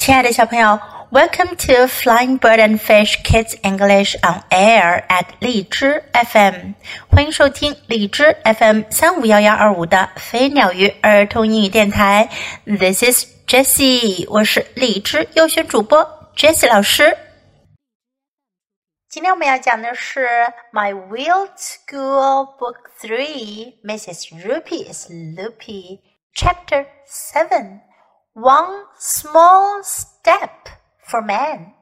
亲爱的小朋友，Welcome to Flying Bird and Fish Kids English on Air at 荔枝 FM，欢迎收听荔枝 FM 三五幺幺二五的飞鸟鱼儿童英语电台。This is Jessie，我是荔枝优选主播 Jessie 老师。今天我们要讲的是《My Weird School Book Three》，Mrs. Roopy's Loopy Chapter Seven。One small step for man，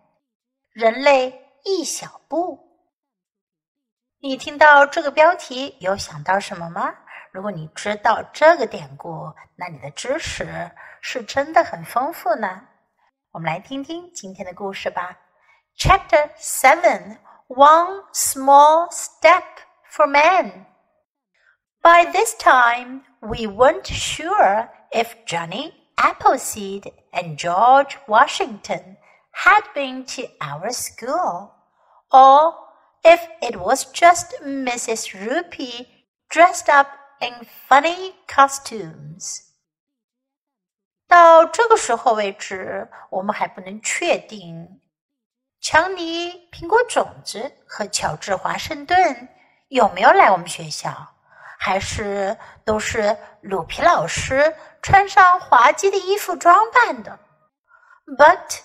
人类一小步。你听到这个标题有想到什么吗？如果你知道这个典故，那你的知识是真的很丰富呢。我们来听听今天的故事吧。Chapter Seven: One small step for man. By this time, we weren't sure if Johnny Appleseed and George Washington had been to our school, or if it was just Mrs. Roopy dressed up in funny costumes. 到这个时候为止，我们还不能确定强尼、苹果种子和乔治·华盛顿有没有来我们学校。还是都是鲁皮老师穿上滑稽的衣服装扮的。But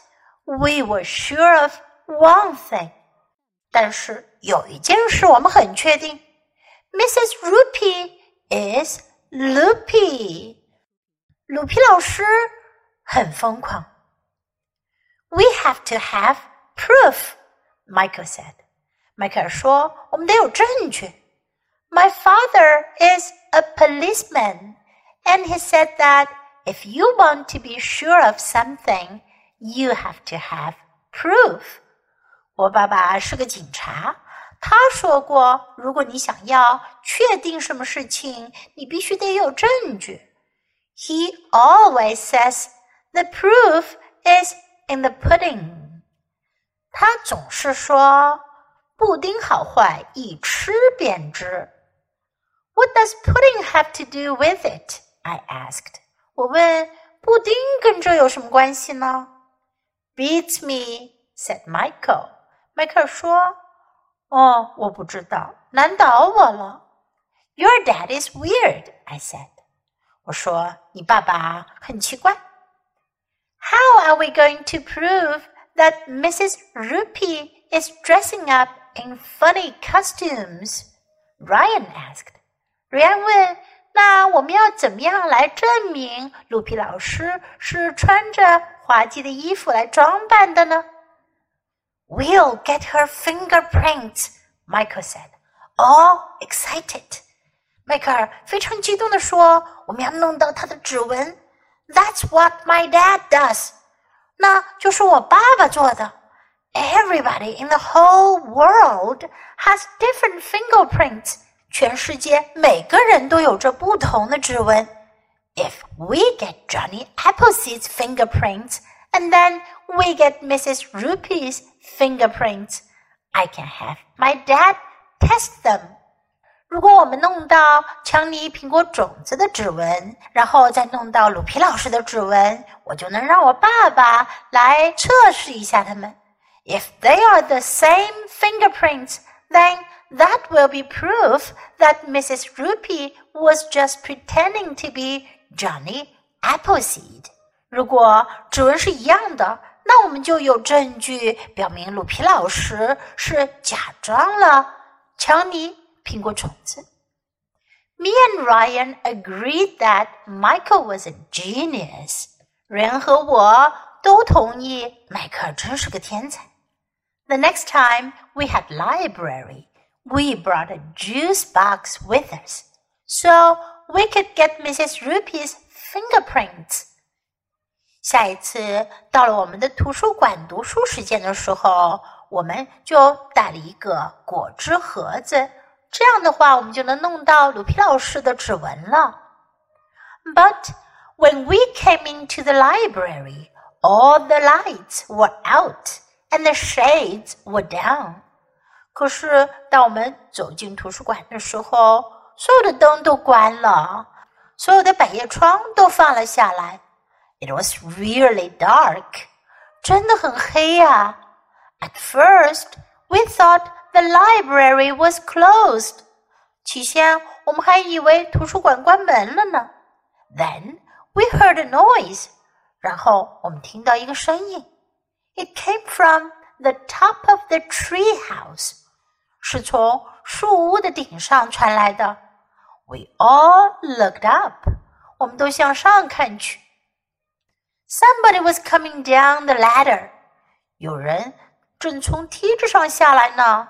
we were sure of one thing，但是有一件事我们很确定，Mrs. Rupee is loopy。鲁皮老师很疯狂。We have to have proof，Michael said。迈克尔说：“我们得有证据。” My father is a policeman, and he said that if you want to be sure of something, you have to have proof. 我爸爸是个警察，他说过，如果你想要确定什么事情，你必须得有证据。He always says the proof is in the pudding. 他总是说，布丁好坏一吃便知。 what does pudding have to do with it? I asked. 我问布丁跟这有什么关系呢？Beats me, said Michael. 迈克尔说：“哦，我不知道，难倒我了。” Your dad is weird, I said. 我说你爸爸很奇怪。How are we going to prove that Mrs. Roopy is dressing up in funny costumes? Ryan asked. 瑞安问：“那我们要怎么样来证明鲁皮老师是穿着滑稽的衣服来装扮的呢？”“We'll get her fingerprints,” Michael said, all excited. 迈克尔非常激动地说：“我们要弄到她的指纹。”“That's what my dad does.” 那就是我爸爸做的。Everybody in the whole world has different fingerprints. 全世界每个人都有着不同的指纹。If we get Johnny Appleseed's fingerprints and then we get Mrs. Roopy's fingerprints, I can have my dad test them. 如果我们弄到强尼苹果种子的指纹，然后再弄到鲁皮老师的指纹，我就能让我爸爸来测试一下他们。If they are the same fingerprints, then that will be proof that Mrs. Roopy was just pretending to be Johnny Appleseed. 如果指纹是一样的，那我们就有证据表明鲁皮老师是假装了。乔尼苹果虫子。Me and Ryan agreed that Michael was a genius. genius。人和我都同意迈克尔真是个天才。The next time we had library。we brought a juice box with us so we could get Mrs. Roopy's fingerprints. 下一次到了我们的图书馆读书时间的时候，我们就带了一个果汁盒子。这样的话，我们就能弄到鲁皮老师的指纹了。But when we came into the library, all the lights were out and the shades were down. 可是，当我们走进图书馆的时候，所有的灯都关了，所有的百叶窗都放了下来。It was really dark. 真的很黑呀、啊。At first, we thought the library was closed. 起先我们还以为图书馆关门了呢。Then we heard a noise. 然后我们听到一个声音。It came from the top of the tree house. 是从树屋的顶上传来的。We all looked up. 我们都向上看去。Somebody was coming down the ladder. 有人正从梯子上下来呢。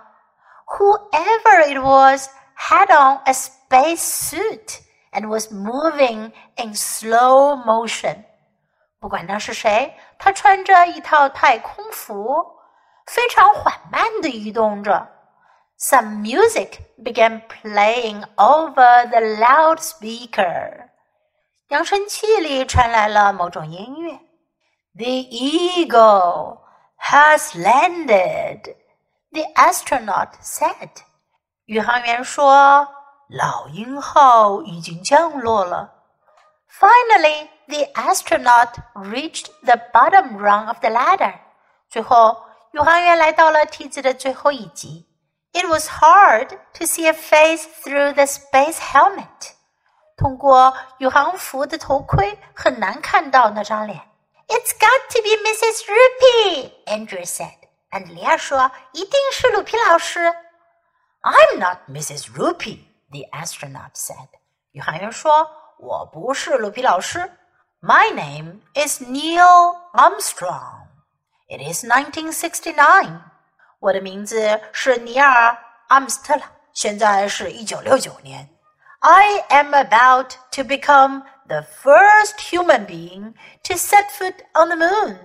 Whoever it was had on a space suit and was moving in slow motion. 不管他是谁，他穿着一套太空服，非常缓慢地移动着。 Some music began playing over the loudspeaker. 扬声器里传来了某种音乐。The eagle has landed, the astronaut said. 宇航员说：“老鹰号已经降落了。” Finally, the astronaut reached the bottom rung of the ladder. 最后，宇航员来到了梯子的最后一级。 it was hard to see a face through the space helmet. 通过宇航服的头盔很难看到那张脸。It's got to be Mrs. Roopy, Andrea said. 安德利亚说：“一定是鲁皮老师。” I'm not Mrs. Roopy, the astronaut said. 宇航员说：“我不是鲁皮老师。” My name is Neil Armstrong. It is 1969. 我的名字是尼尔·阿姆斯特朗。现在是一九六九年。” I am about to become the first human being to set foot on the moon.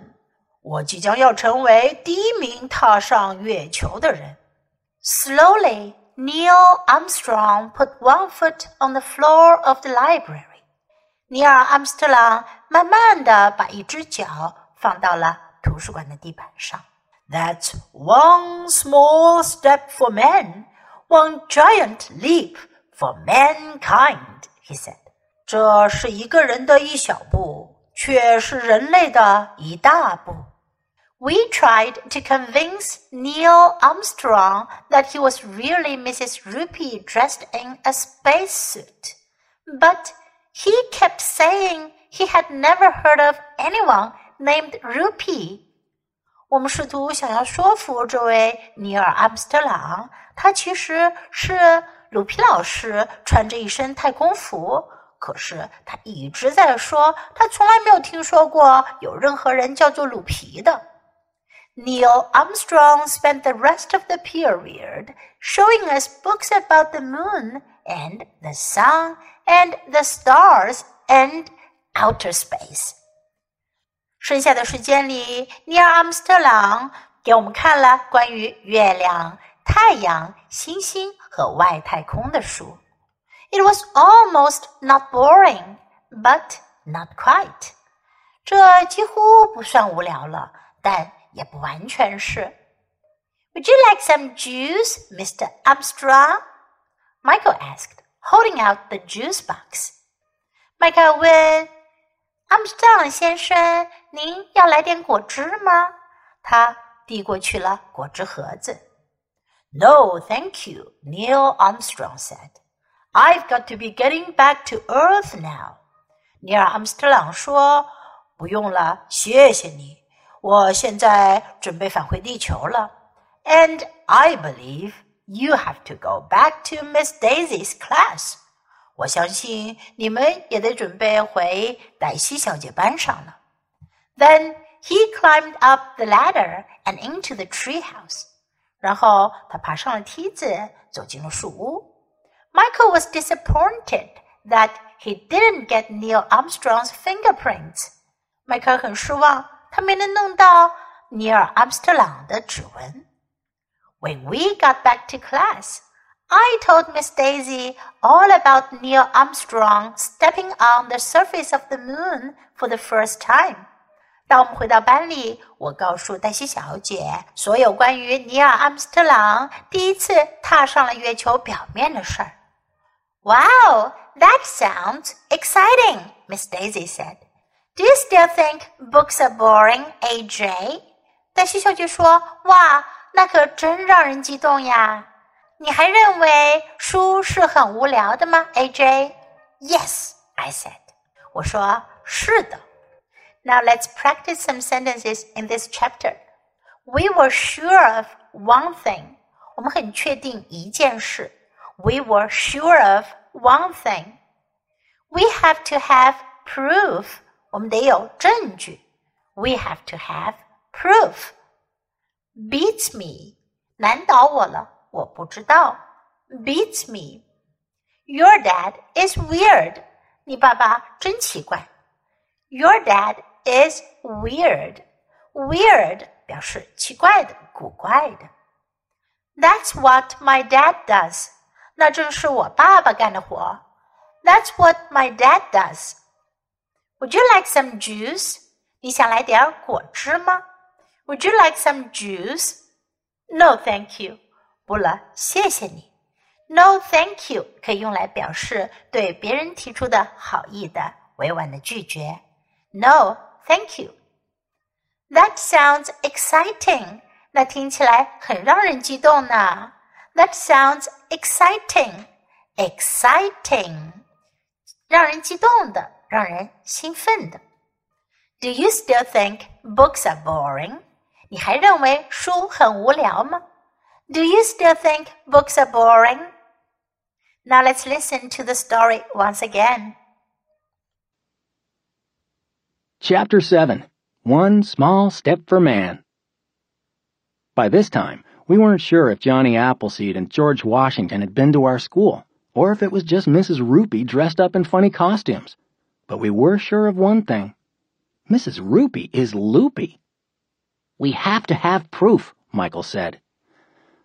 我即将要成为第一名踏上月球的人。Slowly, Neil Armstrong put one foot on the floor of the library. 尼尔·阿姆斯特朗慢慢地把一只脚放到了图书馆的地板上。 that's one small step for man, one giant leap for mankind, he said. 这是一个人的一小步，却是人类的一大步。We tried to convince Neil Armstrong that he was really Mrs. Roopy dressed in a spacesuit, but he kept saying he had never heard of anyone named Roopy. 我们试图想要说服这位尼尔·阿姆斯特朗，他其实是鲁皮老师穿着一身太空服，可是他一直在说，他从来没有听说过有任何人叫做鲁皮的。Neil Armstrong spent the rest of the period showing us books about the moon and the sun and the stars and outer space. 剩下的时间里，尼尔·阿姆斯特朗给我们看了关于月亮、太阳、星星和外太空的书。It was almost not boring, but not quite. 这几乎不算无聊了，但也不完全是。Would you like some juice, Mr. Armstrong? Michael asked, holding out the juice box. 迈克尔问 阿姆斯特朗先生：“您要来点果汁吗？”他递过去了果汁盒子。No, thank you, Neil Armstrong said. I've got to be getting back to Earth now. 尼尔·阿姆斯特朗说：“不用了，谢谢你。我现在准备返回地球了。And I believe you have to go back to Miss Daisy's class. 我相信你们也得准备回黛西小姐班上了。Then he climbed up the ladder and into the treehouse. 然后他爬上了梯子，走进了树屋。Michael was disappointed that he didn't get Neil Armstrong's fingerprints. 迈克尔很失望，他没能弄到尼尔·阿姆斯特朗的指纹。When we got back to class, I told Miss Daisy all about Neil Armstrong stepping on the surface of the moon for the first time. 当我们回到班里，我告诉黛西小姐所有关于尼尔·阿姆斯特朗第一次踏上了月球表面的事儿。Wow, that sounds exciting, Miss Daisy said. Do you still think books are boring, AJ？黛西小姐说：“哇，那可真让人激动呀！ ！”你还认为书是很无聊的吗，AJ？”Yes, I said. 我说是的。Now let's practice some sentences in this chapter. We were sure of one thing. 我们很确定一件事。We were sure of one thing. We have to have proof. 我们得有证据。We have to have proof. Beats me. 难倒我了， 我不知道。Beats me. Your dad is weird. 你爸爸真奇怪。Your dad is weird. Weird 表示奇怪的、古怪的。That's what my dad does. 那正是我爸爸干的活。That's what my dad does. Would you like some juice? 你想来点果汁吗？Would you like some juice? No, thank you. 不了，谢谢你。No, thank you 可以用来表示对别人提出的好意的委婉的拒绝。No, thank you. That sounds exciting. 那听起来很让人激动呢。That sounds exciting. Exciting，让人激动的，让人兴奋的。Do you still think books are boring？你还认为书很无聊吗 ？Do you still think books are boring? Now let's listen to the story once again. Chapter 7 One Small Step for Man. By this time, we weren't sure if Johnny Appleseed and George Washington had been to our school, or if it was just Mrs. Roopy dressed up in funny costumes. But we were sure of one thing. Mrs. Roopy is loopy. We have to have proof, Michael said.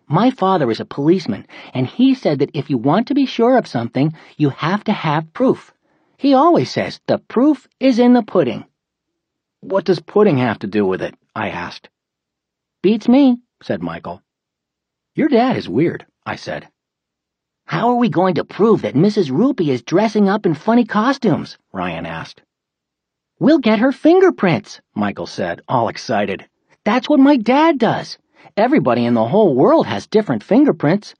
My father is a policeman, and he said that if you want to be sure of something, you have to have proof. He always says the proof is in the pudding. What does pudding have to do with it? I asked. Beats me, said Michael. Your dad is weird, I said. How are we going to prove that Mrs. Roopy is dressing up in funny costumes? Ryan asked. We'll get her fingerprints, Michael said, all excited. That's what my dad does. Everybody in the whole world has different fingerprints.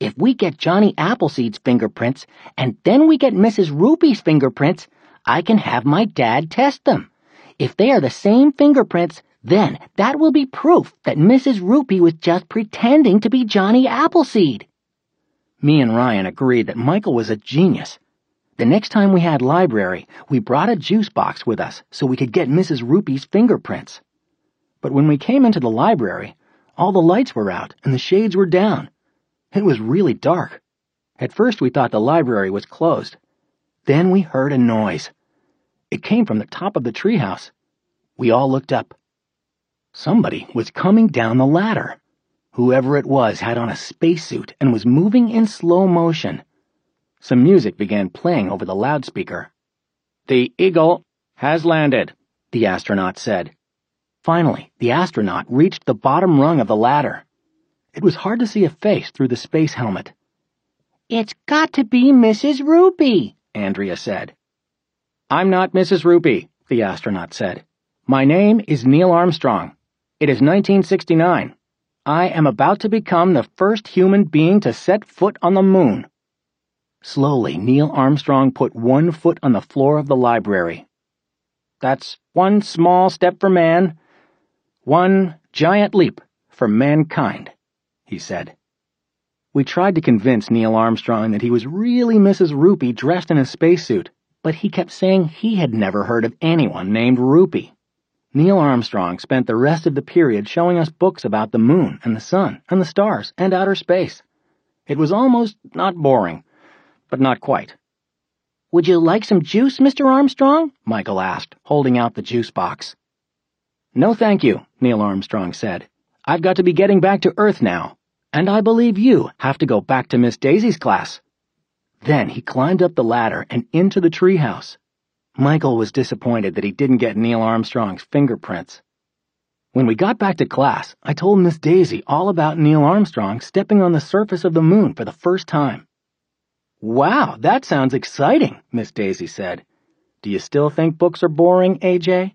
If we get Johnny Appleseed's fingerprints, and then we get Mrs. Roopy's fingerprints, I can have my dad test them. If they are the same fingerprints, then that will be proof that Mrs. Roopy was just pretending to be Johnny Appleseed. Me and Ryan agreed that Michael was a genius. The next time we had library, we brought a juice box with us so we could get Mrs. Roopy's fingerprints. But when we came into the library, all the lights were out and the shades were down. It was really dark. At first we thought the library was closed. Then we heard a noise. It came from the top of the treehouse. We all looked up. Somebody was coming down the ladder. Whoever it was had on a spacesuit and was moving in slow motion. Some music began playing over the loudspeaker. The Eagle has landed, the astronaut said. Finally, the astronaut reached the bottom rung of the ladder. It was hard to see a face through the space helmet. It's got to be Mrs. Roopy, Andrea said. I'm not Mrs. Roopy, the astronaut said. My name is Neil Armstrong. It is 1969. I am about to become the first human being to set foot on the moon. Slowly, Neil Armstrong put one foot on the floor of the library. That's one small step for man, one giant leap for mankind, he said. We tried to convince Neil Armstrong that he was really Mrs. Roopy dressed in a spacesuit but he kept saying he had never heard of anyone named Roopy. Neil Armstrong spent the rest of the period showing us books about the moon and the sun and the stars and outer space. It was almost not boring, but not quite. Would you like some juice, Mr. Armstrong? Michael asked, holding out the juice box. No, thank you, Neil Armstrong said. I've got to be getting back to Earth now, and I believe you have to go back to Miss Daisy's class. Then he climbed up the ladder and into the treehouse. Michael was disappointed that he didn't get Neil Armstrong's fingerprints. When we got back to class, I told Miss Daisy all about Neil Armstrong stepping on the surface of the moon for the first time. Wow, that sounds exciting, Miss Daisy said. Do you still think books are boring, AJ?